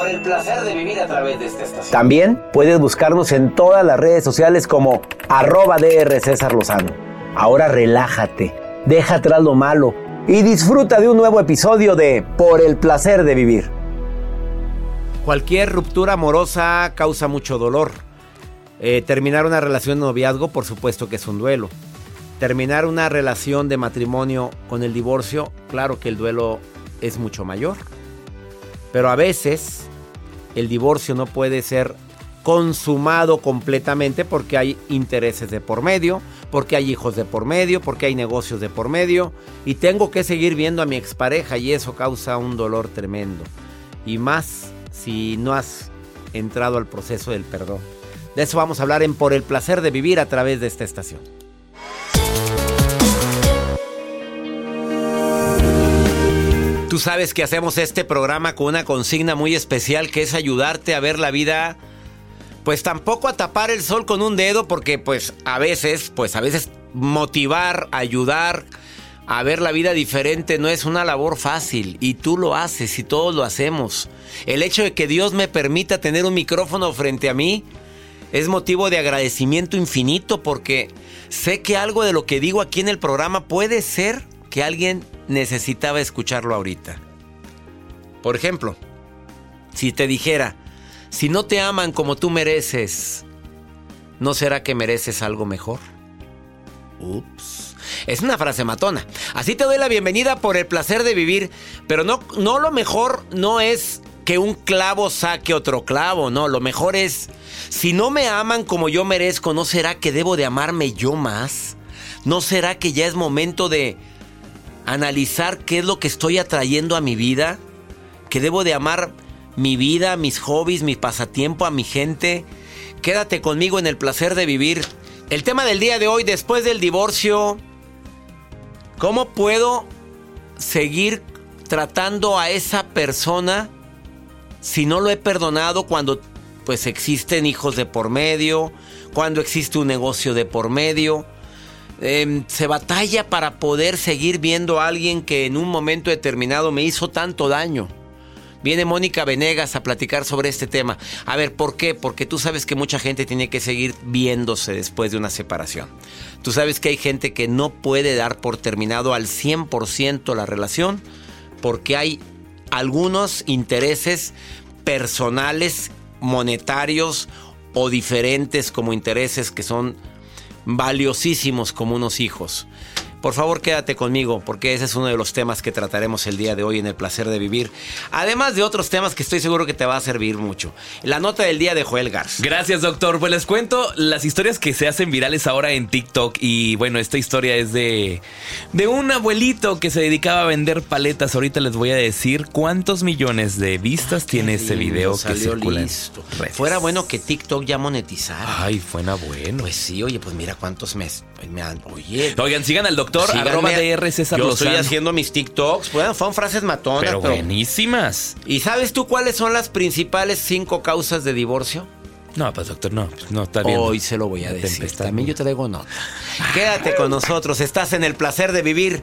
Por el placer de vivir a través de esta estación. También puedes buscarnos en todas las redes sociales como arroba DR César Lozano. Ahora relájate, deja atrás lo malo y disfruta de un nuevo episodio de Por el placer de vivir. Cualquier ruptura amorosa causa mucho dolor. Eh, terminar una relación de noviazgo, por supuesto que es un duelo. Terminar una relación de matrimonio con el divorcio, claro que el duelo es mucho mayor. Pero a veces el divorcio no puede ser consumado completamente porque hay intereses de por medio, porque hay hijos de por medio, porque hay negocios de por medio y tengo que seguir viendo a mi expareja y eso causa un dolor tremendo. Y más si no has entrado al proceso del perdón. De eso vamos a hablar en Por el placer de vivir a través de esta estación. Tú sabes que hacemos este programa con una consigna muy especial que es ayudarte a ver la vida pues tampoco a tapar el sol con un dedo porque pues a veces, pues a veces motivar, ayudar a ver la vida diferente no es una labor fácil y tú lo haces y todos lo hacemos. El hecho de que Dios me permita tener un micrófono frente a mí es motivo de agradecimiento infinito porque sé que algo de lo que digo aquí en el programa puede ser que alguien necesitaba escucharlo ahorita. Por ejemplo, si te dijera, si no te aman como tú mereces, ¿no será que mereces algo mejor? Ups. Es una frase matona. Así te doy la bienvenida por el placer de vivir, pero no, no lo mejor no es que un clavo saque otro clavo, no, lo mejor es, si no me aman como yo merezco, ¿no será que debo de amarme yo más? ¿No será que ya es momento de analizar qué es lo que estoy atrayendo a mi vida? ¿Que debo de amar mi vida, mis hobbies, mi pasatiempo, a mi gente? Quédate conmigo en el placer de vivir. El tema del día de hoy, después del divorcio, ¿cómo puedo seguir tratando a esa persona si no lo he perdonado cuando pues existen hijos de por medio, cuando existe un negocio de por medio? Eh, se batalla para poder seguir viendo a alguien que en un momento determinado me hizo tanto daño. Viene Mónica Venegas a platicar sobre este tema. A ver, ¿por qué? Porque tú sabes que mucha gente tiene que seguir viéndose después de una separación. Tú sabes que hay gente que no puede dar por terminado al 100% la relación porque hay algunos intereses personales, monetarios o diferentes como intereses que son valiosísimos como unos hijos. Por favor, quédate conmigo porque ese es uno de los temas que trataremos el día de hoy en el placer de vivir. Además de otros temas que estoy seguro que te va a servir mucho. La nota del día de Joel Garza. Gracias, doctor. Pues les cuento las historias que se hacen virales ahora en TikTok. Y bueno, esta historia es de, de un abuelito que se dedicaba a vender paletas. Ahorita les voy a decir cuántos millones de vistas tiene ese video que circula. Listo. Fuera bueno que TikTok ya monetizara. Ay, fuera bueno. Pues sí, oye, pues mira cuántos meses. Me oye, Oigan, sigan al doctor Síganme. arroba DR César Yo Lozano. estoy haciendo mis TikToks. Bueno, fueron frases matonas, Pero pero. buenísimas. ¿Y sabes tú cuáles son las principales cinco causas de divorcio? No, pues doctor, no, pues, no está bien. Hoy se lo voy a decir. tempestad. También yo te traigo nota. Quédate con nosotros. Estás en el placer de vivir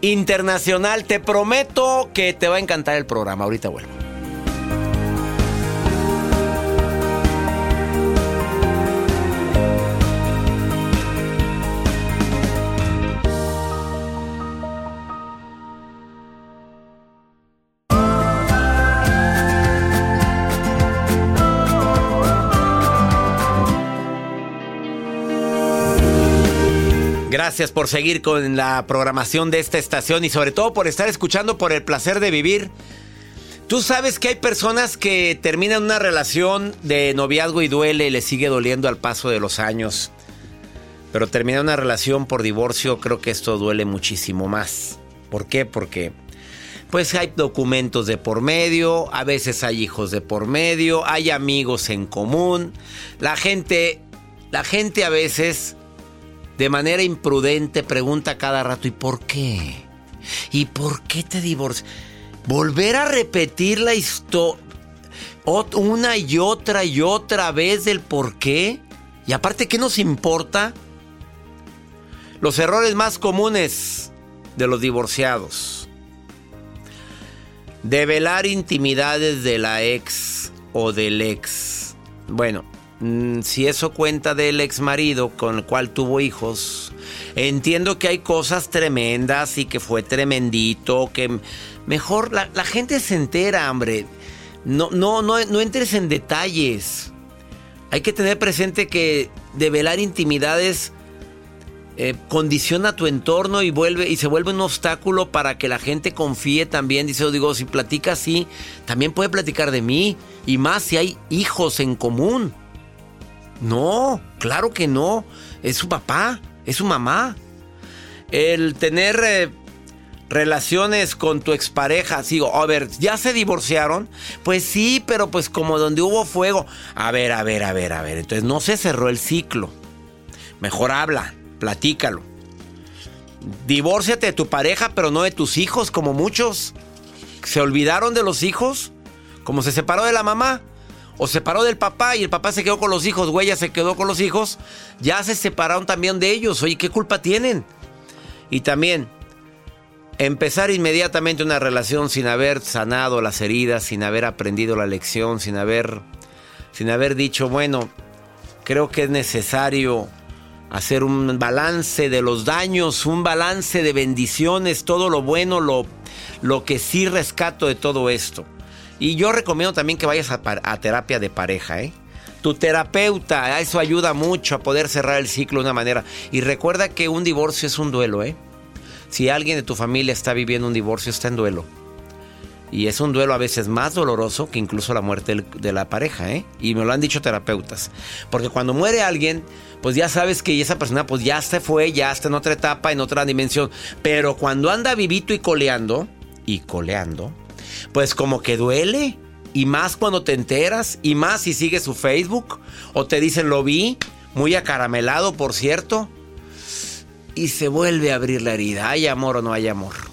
internacional. Te prometo que te va a encantar el programa. Ahorita vuelvo. Gracias por seguir con la programación de esta estación y sobre todo por estar escuchando por el placer de vivir. Tú sabes que hay personas que terminan una relación de noviazgo y duele y le sigue doliendo al paso de los años. Pero terminar una relación por divorcio creo que esto duele muchísimo más. ¿Por qué? Porque pues hay documentos de por medio, a veces hay hijos de por medio, hay amigos en común. La gente la gente a veces de manera imprudente pregunta cada rato, ¿y por qué? ¿Y por qué te divorcias? Volver a repetir la historia una y otra y otra vez del por qué. Y aparte, ¿qué nos importa? Los errores más comunes de los divorciados. Develar intimidades de la ex o del ex. Bueno, si eso cuenta del ex marido con el cual tuvo hijos, entiendo que hay cosas tremendas y que fue tremendito, que mejor la, la gente se entera, hombre. No, no, no, no entres en detalles. Hay que tener presente que develar intimidades eh, condiciona tu entorno y vuelve y se vuelve un obstáculo para que la gente confíe también. Dice, digo, si platica así, también puede platicar de mí y más si hay hijos en común. No, claro que no. Es su papá, es su mamá. El tener eh, relaciones con tu expareja, digo, a ver, ¿ya se divorciaron? Pues sí, pero pues como donde hubo fuego. A ver, a ver, a ver, a ver. Entonces no se cerró el ciclo. Mejor habla, platícalo. Divórciate de tu pareja, pero no de tus hijos, como muchos. ¿Se olvidaron de los hijos? Como se separó de la mamá o se separó del papá y el papá se quedó con los hijos, güey, ya se quedó con los hijos, ya se separaron también de ellos. Oye, ¿qué culpa tienen? Y también, empezar inmediatamente una relación sin haber sanado las heridas, sin haber aprendido la lección, sin haber, sin haber dicho, bueno, creo que es necesario hacer un balance de los daños, un balance de bendiciones, todo lo bueno, lo, lo que sí rescato de todo esto. Y yo recomiendo también que vayas a, terapia de pareja, ¿eh? Tu terapeuta, eso ayuda mucho a poder cerrar el ciclo de una manera. Y recuerda que un divorcio es un duelo, ¿eh? Si alguien de tu familia está viviendo un divorcio, está en duelo. Y es un duelo a veces más doloroso que incluso la muerte de la pareja, ¿eh? Y me lo han dicho terapeutas. Porque cuando muere alguien, pues ya sabes que esa persona pues ya se fue, ya está en otra etapa, en otra dimensión. Pero cuando anda vivito y coleando, y coleando, pues como que duele. Y más cuando te enteras, y más si sigues su Facebook, o te dicen lo vi, muy acaramelado, por cierto. Y se vuelve a abrir la herida. ¿Hay amor o no hay amor?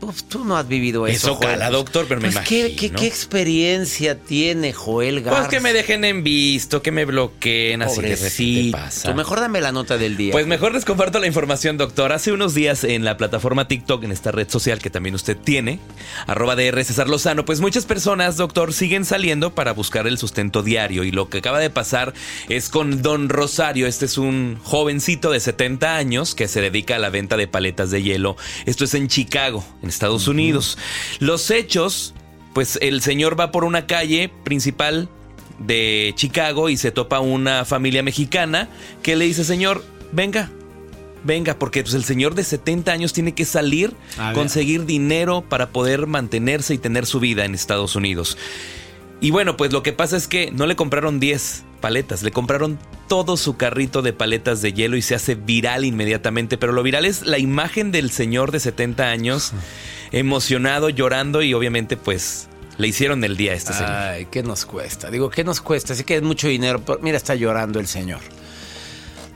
Uf, tú no has vivido eso. Eso Joel. cala, doctor, pero me Pues, ¿qué, imagino. qué, qué experiencia tiene Joel Garza? Pues que me dejen en visto, que me bloqueen, así que. ¿qué pasa? Tú mejor dame la nota del día. Pues mejor les comparto la información, doctor. Hace unos días en la plataforma TikTok, en esta red social que también usted tiene, arroba DR César Lozano, pues muchas personas, doctor, siguen saliendo para buscar el sustento diario. Y lo que acaba de pasar es con Don Rosario. Este es un jovencito de 70 años que se dedica a la venta de paletas de hielo. Esto es en Chicago, en Estados Unidos. Los hechos, pues el señor va por una calle principal de Chicago y se topa una familia mexicana que le dice, señor, venga, venga, porque pues, el señor de 70 años tiene que salir, A ver. conseguir dinero para poder mantenerse y tener su vida en Estados Unidos. Y bueno, pues lo que pasa es que no le compraron 10 paletas, le compraron todo su carrito de paletas de hielo y se hace viral inmediatamente. Pero lo viral es la imagen del señor de 70 años, emocionado, llorando y obviamente pues le hicieron el día a este señor. Ay, ¿qué nos cuesta? Digo, ¿qué nos cuesta? Así que es mucho dinero. pero mira, está llorando el señor.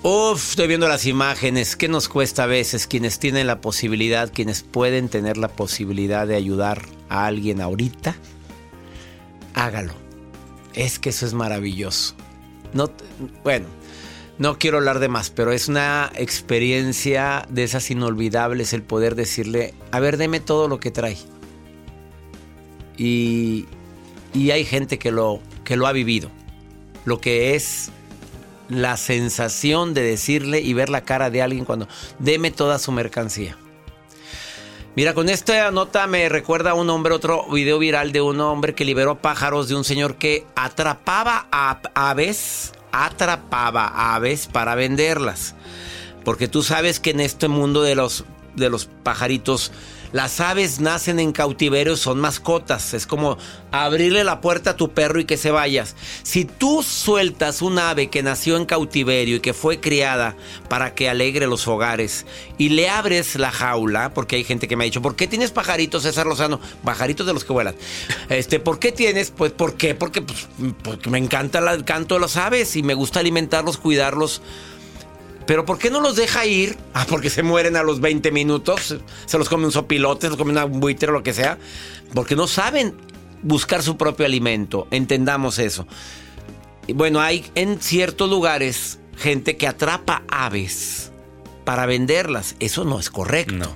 Uf, estoy viendo las imágenes. ¿Qué nos cuesta a veces quienes tienen la posibilidad, quienes pueden tener la posibilidad de ayudar a alguien ahorita? Hágalo. Es que eso es maravilloso. No, bueno, no quiero hablar de más, pero es una experiencia de esas inolvidables el poder decirle, a ver, deme todo lo que trae. Y, y hay gente que lo, que lo ha vivido. Lo que es la sensación de decirle y ver la cara de alguien cuando deme toda su mercancía. Mira, con esta nota me recuerda a un hombre, otro video viral de un hombre que liberó pájaros de un señor que atrapaba a aves, atrapaba aves para venderlas. Porque tú sabes que en este mundo de los, de los pajaritos las aves nacen en cautiverio, son mascotas. Es como abrirle la puerta a tu perro y que se vayas. Si tú sueltas un ave que nació en cautiverio y que fue criada para que alegre los hogares y le abres la jaula, porque hay gente que me ha dicho, ¿por qué tienes pajaritos, César Lozano? Pajaritos de los que vuelan. Este, ¿por qué tienes? Pues, ¿por qué? Porque, pues, porque me encanta el canto de las aves y me gusta alimentarlos, cuidarlos pero ¿por qué no los deja ir? Ah, porque se mueren a los 20 minutos. Se los come un sopilote, se los come un buitre o lo que sea. Porque no saben buscar su propio alimento. Entendamos eso. Y bueno, hay en ciertos lugares gente que atrapa aves para venderlas. Eso no es correcto.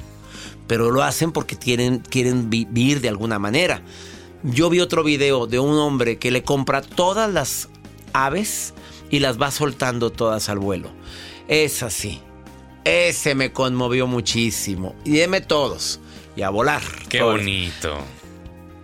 Pero lo hacen porque quieren, quieren vivir de alguna manera. Yo vi otro video de un hombre que le compra todas las aves y las va soltando todas al vuelo. Es así. Ese me conmovió muchísimo. Y deme todos. Y a volar. Qué bonito.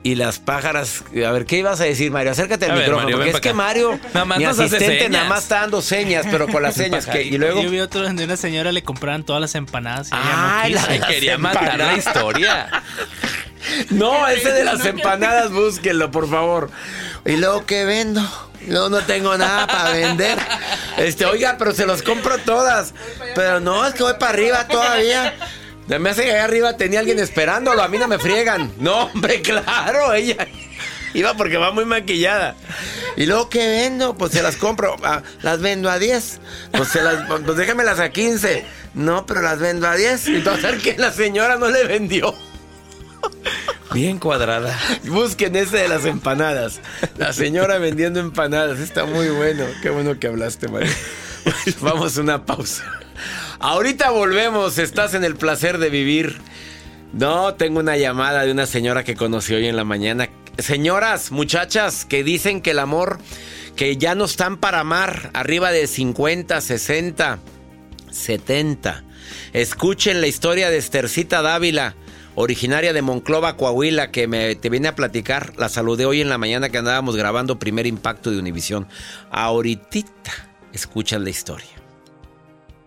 Y las pájaras, a ver, ¿qué ibas a decir, Mario? Acércate al micrófono, porque es que Mario, nada más mi asistente, nada más está dando señas, pero con las señas que y luego yo vi otro donde una señora le compraban todas las empanadas y ah, ella no quería matar la historia. no, ese de las empanadas, búsquenlo, por favor. Y luego qué vendo. No, no tengo nada para vender. Este, oiga, pero se los compro todas. Pero no, es que voy para arriba todavía. Me hace que allá arriba tenía alguien esperándolo. A mí no me friegan. No, hombre, claro, ella iba porque va muy maquillada. Y luego, ¿qué vendo? Pues se las compro. Ah, las vendo a 10. Pues, se las, pues déjamelas a 15. No, pero las vendo a 10. Entonces, que la señora no le vendió. Bien cuadrada. Busquen ese de las empanadas. La señora vendiendo empanadas. Está muy bueno. Qué bueno que hablaste, María. Vamos a una pausa. Ahorita volvemos. Estás en el placer de vivir. No, tengo una llamada de una señora que conocí hoy en la mañana. Señoras, muchachas, que dicen que el amor, que ya no están para amar, arriba de 50, 60, 70. Escuchen la historia de Estercita Dávila originaria de Monclova, Coahuila, que me, te viene a platicar. La saludé hoy en la mañana que andábamos grabando Primer Impacto de Univisión. Ahorita escuchan la historia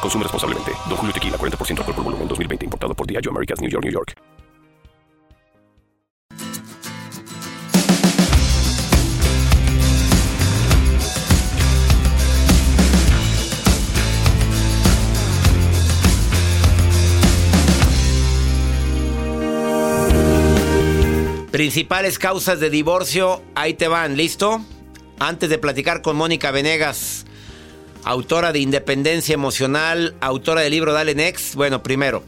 Consume responsablemente. Don Julio Tequila, 40% alcohol por volumen, 2020. Importado por Diageo Americas, New York, New York. Principales causas de divorcio, ahí te van, ¿listo? Antes de platicar con Mónica Venegas, autora de Independencia Emocional, autora del libro Dale Next. Bueno, primero,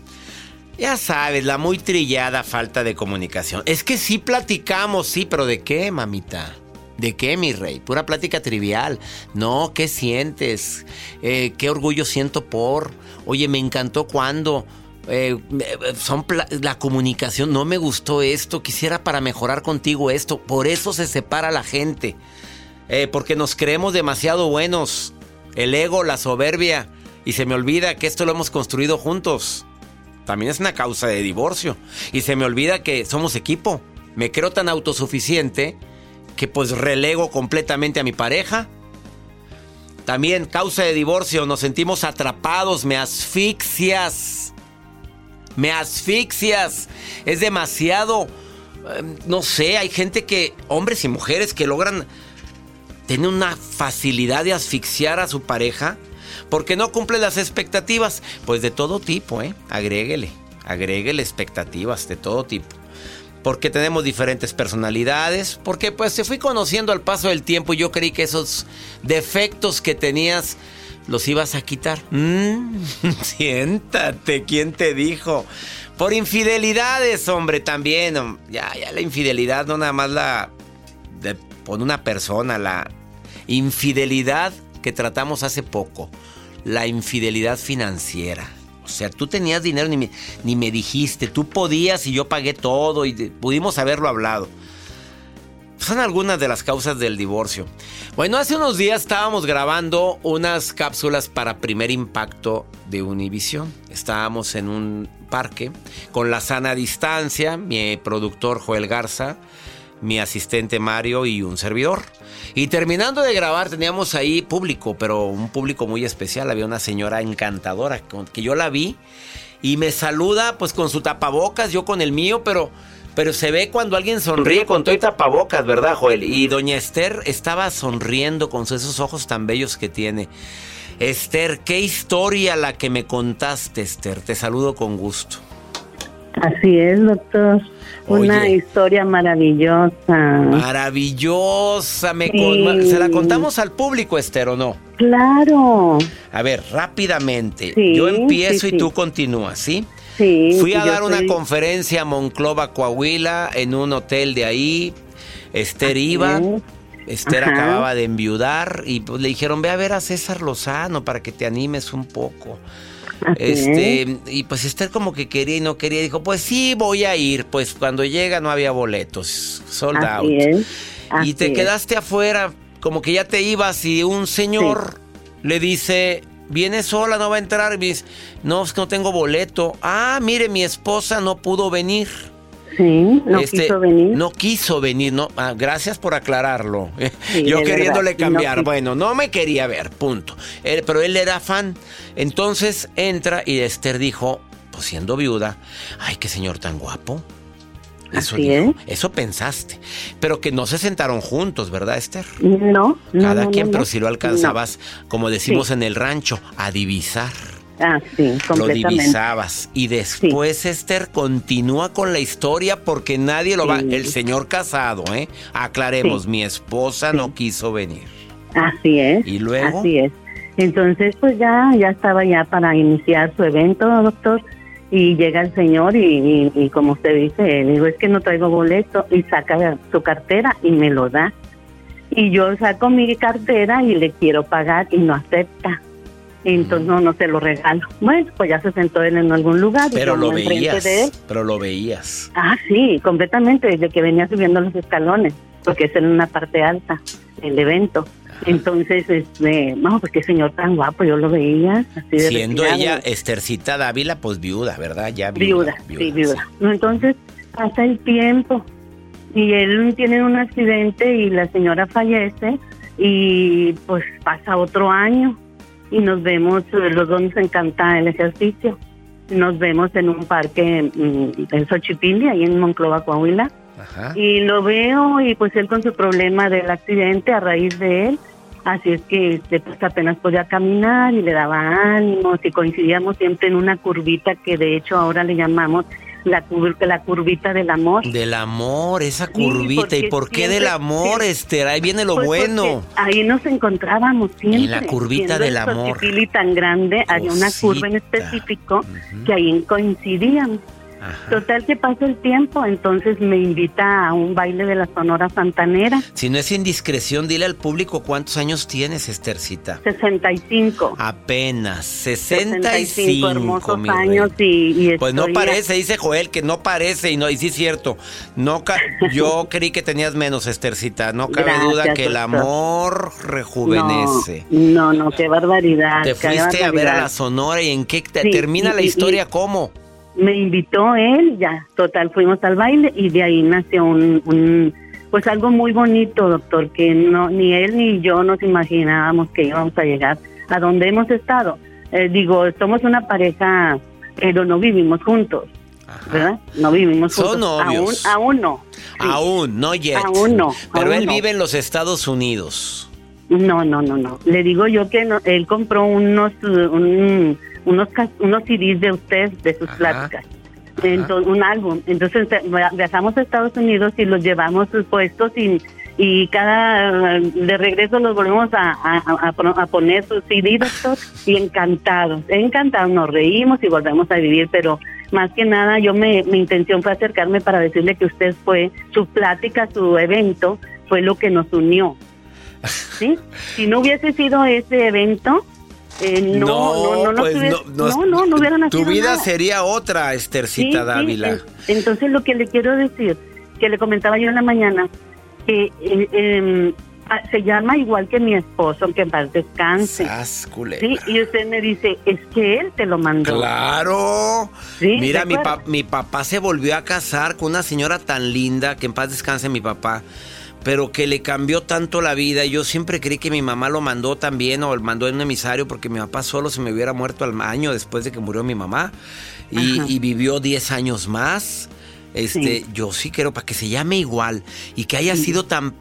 ya sabes, la muy trillada falta de comunicación. Es que sí platicamos, sí, pero ¿de qué, mamita? ¿De qué, mi rey? Pura plática trivial. No, ¿qué sientes? Eh, ¿Qué orgullo siento por? Oye, me encantó cuando... Eh, son la comunicación, no me gustó esto, quisiera para mejorar contigo esto. Por eso se separa la gente. Eh, porque nos creemos demasiado buenos el ego, la soberbia, y se me olvida que esto lo hemos construido juntos. También es una causa de divorcio. Y se me olvida que somos equipo. Me creo tan autosuficiente que pues relego completamente a mi pareja. También causa de divorcio, nos sentimos atrapados, me asfixias. Me asfixias. Es demasiado... eh, No sé, hay gente que, hombres y mujeres que logran tener una facilidad de asfixiar a su pareja porque no cumple las expectativas. Pues de todo tipo, ¿eh? Agréguele, agréguele expectativas de todo tipo. Porque tenemos diferentes personalidades, porque pues se fui conociendo al paso del tiempo y yo creí que esos defectos que tenías los ibas a quitar. Mm, siéntate, ¿quién te dijo? Por infidelidades, hombre, también. Ya, ya la infidelidad no nada más la de, por una persona, la infidelidad que tratamos hace poco, la infidelidad financiera. O sea, tú tenías dinero ni me, ni me dijiste, tú podías y yo pagué todo y pudimos haberlo hablado. Son algunas de las causas del divorcio. Bueno, hace unos días estábamos grabando unas cápsulas para primer impacto de Univision. Estábamos en un parque con la sana distancia, mi productor Joel Garza, mi asistente Mario y un servidor. Y terminando de grabar teníamos ahí público, pero un público muy especial. Había una señora encantadora que yo la vi y me saluda pues con su tapabocas, yo con el mío, pero... Pero se ve cuando alguien sonríe con todo y tapabocas, ¿verdad, Joel? Y doña Esther estaba sonriendo con esos ojos tan bellos que tiene. Esther, qué historia la que me contaste, Esther. Te saludo con gusto. Así es, doctor. Una historia maravillosa. Maravillosa. Me Sí. con- ¿Se la contamos al público, Esther, o no? Claro. A ver, rápidamente. Sí, Yo empiezo sí, y tú continúas, ¿sí? Sí. Fui a dar una soy- conferencia a Monclova, Coahuila, en un hotel de ahí. Esther Así iba. es. Esther Ajá. acababa de enviudar y pues, le dijeron, ve a ver a César Lozano para que te animes un poco. Así Este, y pues Esther como que quería y no quería, dijo, pues sí, voy a ir. Pues cuando llega no había boletos, sold out. Así. Y te es. quedaste afuera, como que ya te ibas y un señor le dice, viene sola, no va a entrar. Y me dice, no, es que no tengo boleto. Ah, mire, mi esposa no pudo venir. Sí, no Este, quiso venir. No quiso venir, no. ah, gracias por aclararlo. Sí, Yo queriéndole verdad, cambiar. bueno, no me quería ver, punto. Él- pero él era fan. Entonces entra y Esther dijo, pues siendo viuda, ay, qué señor tan guapo. Eso Así dijo, es. eso pensaste. Pero que no se sentaron juntos, ¿verdad, Esther? No, no. Cada no, quien, pero si lo alcanzabas, como decimos en el rancho, a divisar. Ah, sí, Lo divisabas. Y después, Esther, continúa con la historia porque nadie lo va. El señor casado, ¿eh? Aclaremos, Sí. mi esposa no quiso venir. Así es. ¿Y luego? Así es. Entonces, pues ya, ya estaba ya para iniciar su evento, doctor. Y llega el señor y, y- y como usted dice, le digo, es que no traigo boleto. Y saca su cartera y me lo da. Y yo saco mi cartera y le quiero pagar y no acepta. Entonces, no, no se lo regalo. Bueno, pues ya se sentó él en algún lugar. Pero lo veías. de él. Pero lo veías. Ah, sí, completamente, desde que venía subiendo los escalones, porque es en una parte alta el evento. Entonces, este, no, pues qué señor tan guapo, yo lo veía así de Siendo retirado. ella Estercita Dávila, pues viuda, ¿verdad? Ya viuda, viuda. sí, viuda. Entonces, pasa el tiempo y él tiene un accidente y la señora fallece y pues pasa otro año y nos vemos, eh, los dos nos encanta el ejercicio. Nos vemos en un parque mm, en Xochipilli, ahí en Monclova, Coahuila. Ajá. Y lo veo y pues él con su problema del accidente a raíz de él. Así es que este, pues apenas podía caminar y le daba ánimos y coincidíamos siempre en una curvita que de hecho ahora le llamamos la, cur- la curvita del amor. Del amor, esa Sí, curvita. ¿Y porque por qué del amor, sí. Esther? Ahí viene lo Pues bueno. Ahí nos encontrábamos siempre. En la curvita del el amor. Xochipilli tan grande, había una curva en Cosita. específico Ujú. que ahí coincidíamos. Total que pasa el tiempo, entonces me invita a un baile de la Sonora Santanera. Si no es indiscreción, dile al público cuántos años tienes, Estercita. 65. Apenas, 65, hermosos mi años y, y Pues no parece, dice Joel, que no parece, y no, y sí es cierto. No ca- yo creí que tenías menos, Estercita. No cabe Gracias, duda que el amor rejuvenece. No, no, qué barbaridad. Te qué fuiste a ver a la Sonora y en qué te Sí, termina y- la historia, ¿cómo? Me invitó él, ya, total, fuimos al baile y de ahí nació un, un- pues algo muy bonito, doctor, que no ni él ni yo nos imaginábamos que íbamos a llegar a donde hemos estado. Eh, digo, somos una pareja, pero no vivimos juntos, ¿verdad? No vivimos Son juntos. novios. Aún, aún no. Sí. Aún, no yet. Aún no, Pero aún él no. vive en los Estados Unidos. No, no, no, no. Le digo yo que no- él compró unos un- unos unos CDs de usted, de sus Ajá. pláticas. Entonces, un álbum. Entonces eh, via- viajamos a Estados Unidos y los llevamos puestos y, y cada de regreso los volvemos a, a poner sus CD, doctor, y encantados, encantados, nos reímos y volvemos a vivir, pero más que nada yo me, mi intención fue acercarme para decirle que usted fue, su plática, su evento, fue lo que nos unió. ¿Sí? Si no hubiese sido ese evento, eh, no, no, no, no, pues tuviera- no, no, no hubiera nacido Tu vida nada. sería otra, Estercita Sí, Dávila. en- entonces lo que le quiero decir, que le comentaba yo en la mañana, que eh, em, se llama igual que mi esposo, que en paz descanse. Sí, y usted me dice, es que él te lo mandó. Claro. Sí, Mira, ¿de mi, pa- mi papá se volvió a casar con una señora tan linda, que en paz descanse mi papá, pero que le cambió tanto la vida. Yo siempre creí que mi mamá lo mandó también o lo mandó en un emisario porque mi papá solo se me hubiera muerto al año después de que murió mi mamá y, y vivió 10 años más. Este, Sí. yo sí quiero para que se llame igual y que haya sido tan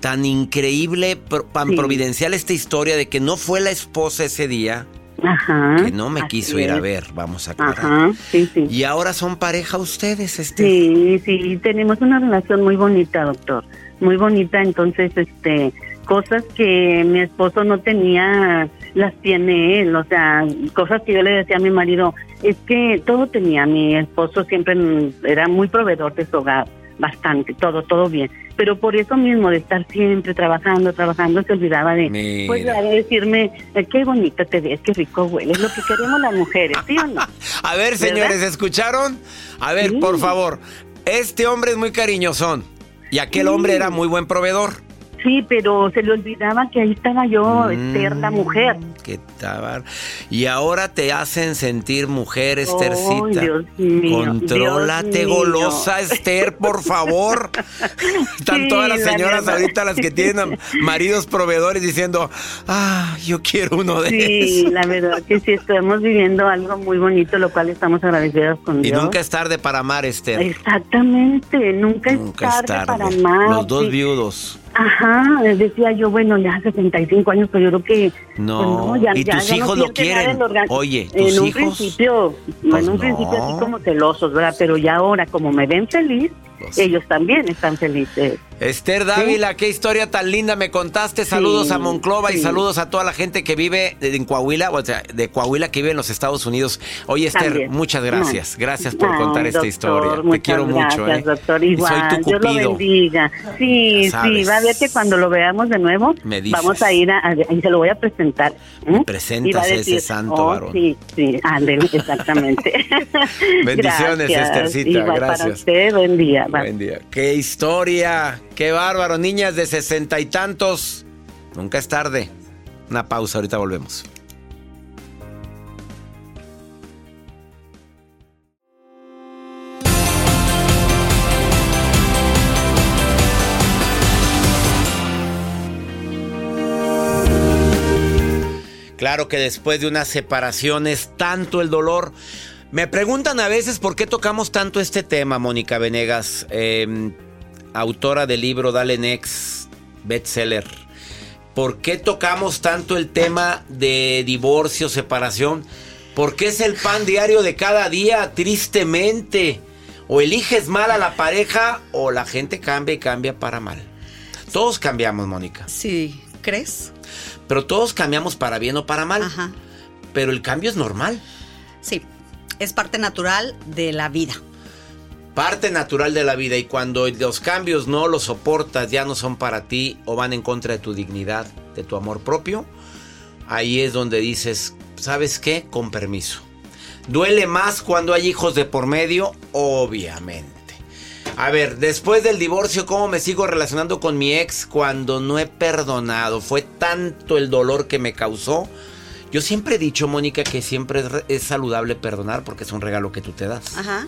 tan increíble, tan Sí. providencial esta historia de que no fue la esposa ese día, Ajá. que no me quiso ir a ver, vamos a aclarar. Ajá, sí, sí. Y ahora son pareja ustedes, este. Sí, sí, tenemos una relación muy bonita, doctor. Muy bonita, entonces, este, cosas que mi esposo no tenía, las tiene él. O sea, cosas que yo le decía a mi marido, es que todo tenía. Mi esposo siempre era muy proveedor de su hogar, bastante, todo, todo bien. Pero por eso mismo, de estar siempre trabajando, trabajando, se olvidaba de, Mira. pues, de decirme, eh, qué bonita te ves, qué rico hueles, lo que queremos las mujeres, ¿sí o no? A ver, señores, ¿escucharon? A ver, Sí. por favor. Este hombre es muy cariñosón. Y aquel hombre era muy buen proveedor. Sí, pero se le olvidaba que ahí estaba yo, Mm, Esther, la mujer. Qué tabar. Y ahora te hacen sentir mujer, Ay, Estercita. Dios mío, Contrólate, Dios mío. golosa, Esther, por favor. Están Sí, todas las la señoras verdad. ahorita, las que tienen maridos proveedores, diciendo, ah, yo quiero uno de Sí, esos. la verdad que sí, estamos viviendo algo muy bonito, lo cual estamos agradecidos con Y Dios. nunca es tarde para amar, Esther. Exactamente, nunca, Nunca es tarde, para más. Los dos sí. viudos. Ajá, decía yo, bueno, ya 65 años, pero yo creo que... No, pues ya- ¿y ya- tus ya no hijos lo quieren? Oye, En un principio, Pues en un principio no. así como celosos, ¿verdad? Pero ya ahora, como me ven feliz, Pues- ellos también están felices. Esther Dávila, qué historia tan linda me contaste. Saludos Sí, a Monclova y sí. saludos a toda la gente que vive en Coahuila, o sea, de Coahuila que vive en los Estados Unidos. Oye, Esther, También. muchas gracias. Gracias por contar esta historia. Te quiero mucho, gracias, ¿eh? doctor. Igual, soy tu Dios lo bendiga. Sí, sí, va a ver que cuando lo veamos de nuevo, Me dices. vamos a ir a, a- y se lo voy a presentar. ¿m? Me presentas a ese santo oh, varón. Sí, sí, ándele, exactamente. Bendiciones, Gracias. Esthercita, Igual para gracias. usted, buen día. Bye. Buen día. Qué historia, qué bárbaro. Niñas de sesenta y tantos. Nunca es tarde. Una pausa, ahorita volvemos. Claro que después de una separación es tanto el dolor. Me preguntan a veces por qué tocamos tanto este tema, Mónica Venegas, eh, autora del libro Dale Next, bestseller. ¿Por qué tocamos tanto el tema de divorcio, separación? Porque es el pan diario de cada día, tristemente. O eliges mal a la pareja o la gente cambia y cambia para mal. Todos cambiamos, Mónica. Sí, ¿crees? Pero todos cambiamos para bien o para mal. Ajá. Pero el cambio es normal. Sí. Es parte natural de la vida. Parte natural de la vida y cuando los cambios no los soportas, ya no son para ti o van en contra de tu dignidad, de tu amor propio, ahí es donde dices, ¿sabes qué? Con permiso. Duele más cuando hay hijos de por medio, obviamente. A ver, después del divorcio, ¿cómo me sigo relacionando con mi ex cuando no he perdonado? Fue tanto el dolor que me causó. Yo siempre he dicho, Mónica, que siempre es, es saludable perdonar porque es un regalo que tú te das. Ajá.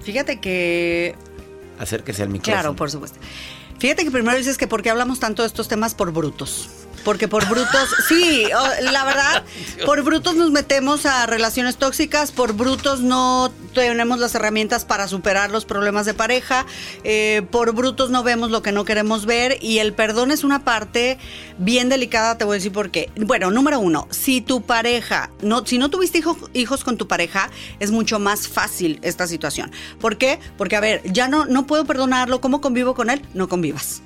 Fíjate que Acérquese al micrófono. Claro, por supuesto. Fíjate que primero dices que por qué hablamos tanto de estos temas por brutos. Porque por brutos, sí, la verdad, por brutos nos metemos a relaciones tóxicas, por brutos no tenemos las herramientas para superar los problemas de pareja, eh, por brutos no vemos lo que no queremos ver y el perdón es una parte bien delicada, te voy a decir por qué. Bueno, número uno, si tu pareja, no, si no tuviste hijo- hijos con tu pareja, es mucho más fácil esta situación. ¿Por qué? Porque, a ver, ya no, no puedo perdonarlo, ¿cómo convivo con él? No convivas.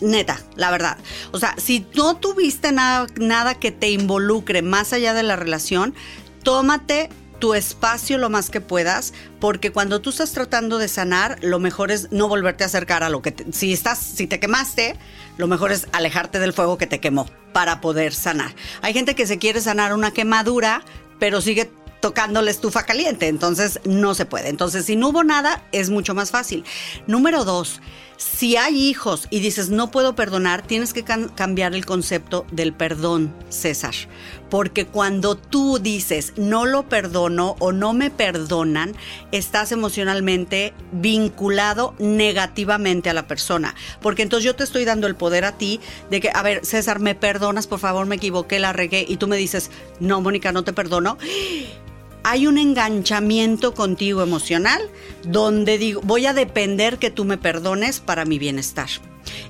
Neta, la verdad. O sea, si no tuviste nada, nada que te involucre más allá de la relación, tómate tu espacio lo más que puedas, porque cuando tú estás tratando de sanar, lo mejor es no volverte a acercar a lo que te- si estás, si te quemaste, lo mejor es alejarte del fuego que te quemó para poder sanar. Hay gente que se quiere sanar una quemadura, pero sigue tocando la estufa caliente, entonces no se puede. Entonces, si no hubo nada, es mucho más fácil. Número dos, si hay hijos y dices no puedo perdonar, tienes que cambiar el concepto del perdón, César. Porque cuando tú dices no lo perdono o no me perdonan, estás emocionalmente vinculado negativamente a la persona. Porque entonces yo te estoy dando el poder a ti de que, a ver, César, me perdonas, por favor, me equivoqué, la regué. Y tú me dices, no, Mónica, no te perdono hay un enganchamiento contigo emocional donde digo, voy a depender que tú me perdones para mi bienestar.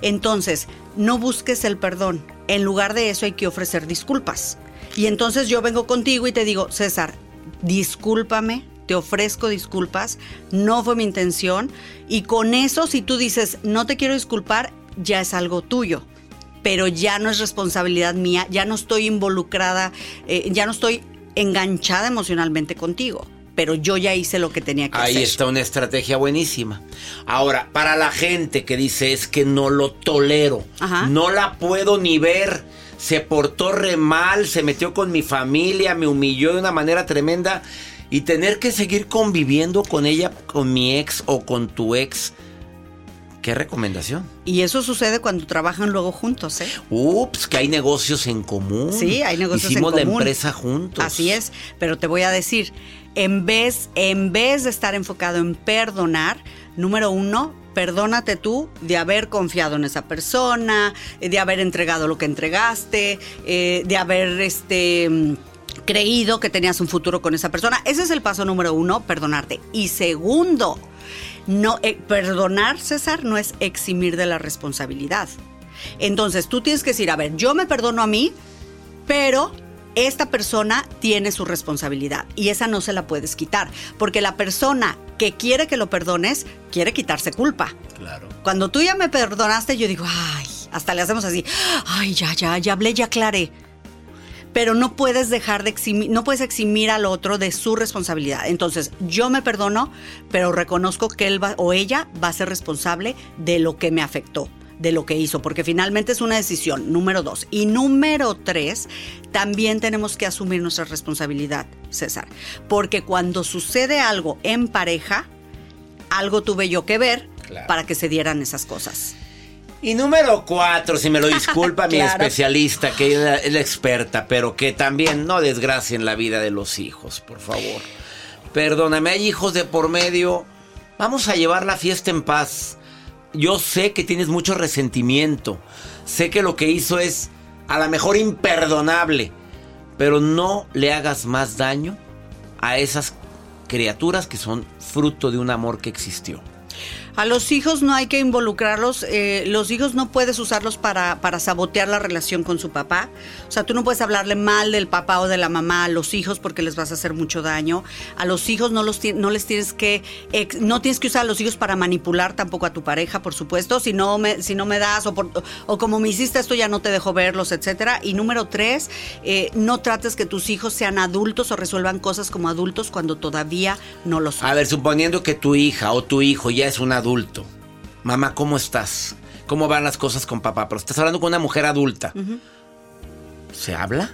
Entonces, no busques el perdón. En lugar de eso hay que ofrecer disculpas. Y entonces yo vengo contigo y te digo, César, discúlpame, te ofrezco disculpas, no fue mi intención. Y con eso, si tú dices, no te quiero disculpar, ya es algo tuyo pero ya no es responsabilidad mía, ya no estoy involucrada, eh, ya no estoy enganchada emocionalmente contigo, pero yo ya hice lo que tenía que Ahí hacer. está una estrategia buenísima. Ahora, para la gente que dice es que no lo tolero, Ajá. no la puedo ni ver, se portó re mal, se metió con mi familia, me humilló de una manera tremenda y tener que seguir conviviendo con ella, con mi ex o con tu ex. ¿Qué recomendación? Y eso sucede cuando trabajan luego juntos, ¿eh? Ups, que hay negocios en común. Sí, hay negocios Hicimos en la común. empresa juntos. Así es, pero te voy a decir, en vez, en vez de estar enfocado en perdonar, número uno, perdónate tú de haber confiado en esa persona, de haber entregado lo que entregaste, eh, de haber este mm, creído que tenías un futuro con esa persona. Ese es el paso número uno, perdonarte. Y segundo, no eh, perdonar, César, no es eximir de la responsabilidad. Entonces, tú tienes que decir, a ver, yo me perdono a mí, pero esta persona tiene su responsabilidad y esa no se la puedes quitar, porque la persona que quiere que lo perdones quiere quitarse culpa. Claro. Cuando tú ya me perdonaste, yo digo, ay, hasta le hacemos así, ay, ya, ya, ya hablé, ya aclaré. Pero no puedes dejar de eximir, no puedes eximir al otro de su responsabilidad. Entonces, yo me perdono, pero reconozco que él va, o ella va a ser responsable de lo que me afectó, de lo que hizo, porque finalmente es una decisión, número dos. Y número tres, también tenemos que asumir nuestra responsabilidad, César. Porque cuando sucede algo en pareja, algo tuve yo que ver Claro. para que se dieran esas cosas. Y número cuatro, si me lo disculpa mi Claro. especialista, que es la, es la experta, pero que también no desgracien la vida de los hijos, por favor. Perdóname, hay hijos de por medio. Vamos a llevar la fiesta en paz. Yo sé que tienes mucho resentimiento. Sé que lo que hizo es a lo mejor imperdonable. Pero no le hagas más daño a esas criaturas que son fruto de un amor que existió. A los hijos no hay que involucrarlos, eh, los hijos no puedes usarlos para, para sabotear la relación con su papá. O sea, tú no puedes hablarle mal del papá o de la mamá a los hijos porque les vas a hacer mucho daño. A los hijos no, los, no les tienes que, no tienes que usar a los hijos para manipular tampoco a tu pareja, por supuesto. Si no me, si no me das o, por- como me hiciste esto ya no te dejo verlos, etcétera. Y número tres, eh, no trates que tus hijos sean adultos o resuelvan cosas como adultos cuando todavía no lo son. A ver, suponiendo que tu hija o tu hijo ya es un adulto. Mamá, ¿cómo estás? ¿Cómo van las cosas con papá? Pero estás hablando con una mujer adulta. ¿Se habla?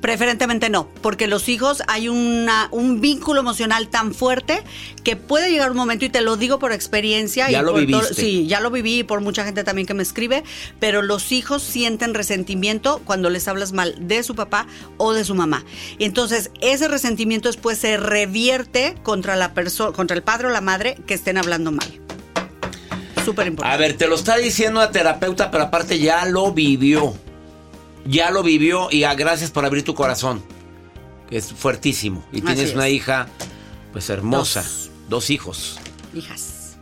Preferentemente no, porque los hijos hay una, un vínculo emocional tan fuerte que puede llegar un momento, y te lo digo por experiencia. Ya y lo por todo- viviste. sí, ya lo viví y por mucha gente también que me escribe, pero los hijos sienten resentimiento cuando les hablas mal de su papá o de su mamá. Y entonces ese resentimiento después se revierte contra la persona, contra el padre o la madre que estén hablando mal. Súper importante. A ver, te lo está diciendo la terapeuta, pero aparte ya lo vivió. Ya lo vivió y a gracias por abrir tu corazón. Es fuertísimo. Y Así tienes es. una hija, pues hermosa. Dos. Dos hijos. Hijas.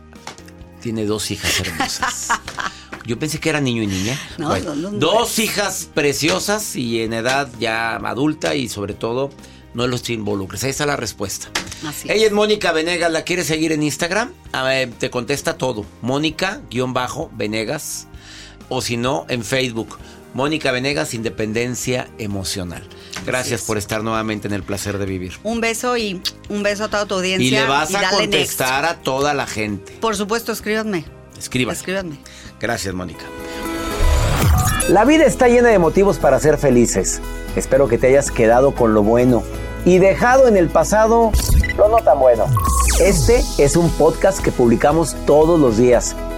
Tiene dos hijas hermosas. Yo pensé que era niño y niña. No, Bueno, no, no, dos hijas preciosas y en edad ya adulta y sobre todo no los involucres. Ahí está la respuesta. Así Ella es Mónica Venegas, ¿la quieres seguir en Instagram? A ver, te contesta todo. Mónica-Venegas. O si no, en Facebook. Mónica Venegas, Independencia Emocional. Gracias es. por estar nuevamente en el placer de vivir. Un beso y un beso a toda tu audiencia. Y le vas a next. contestar a toda la gente. Por supuesto, escríbanme. Escriban. Escríbanme. Gracias, Mónica. La vida está llena de motivos para ser felices. Espero que te hayas quedado con lo bueno y dejado en el pasado lo no tan bueno. Este es un podcast que publicamos todos los días,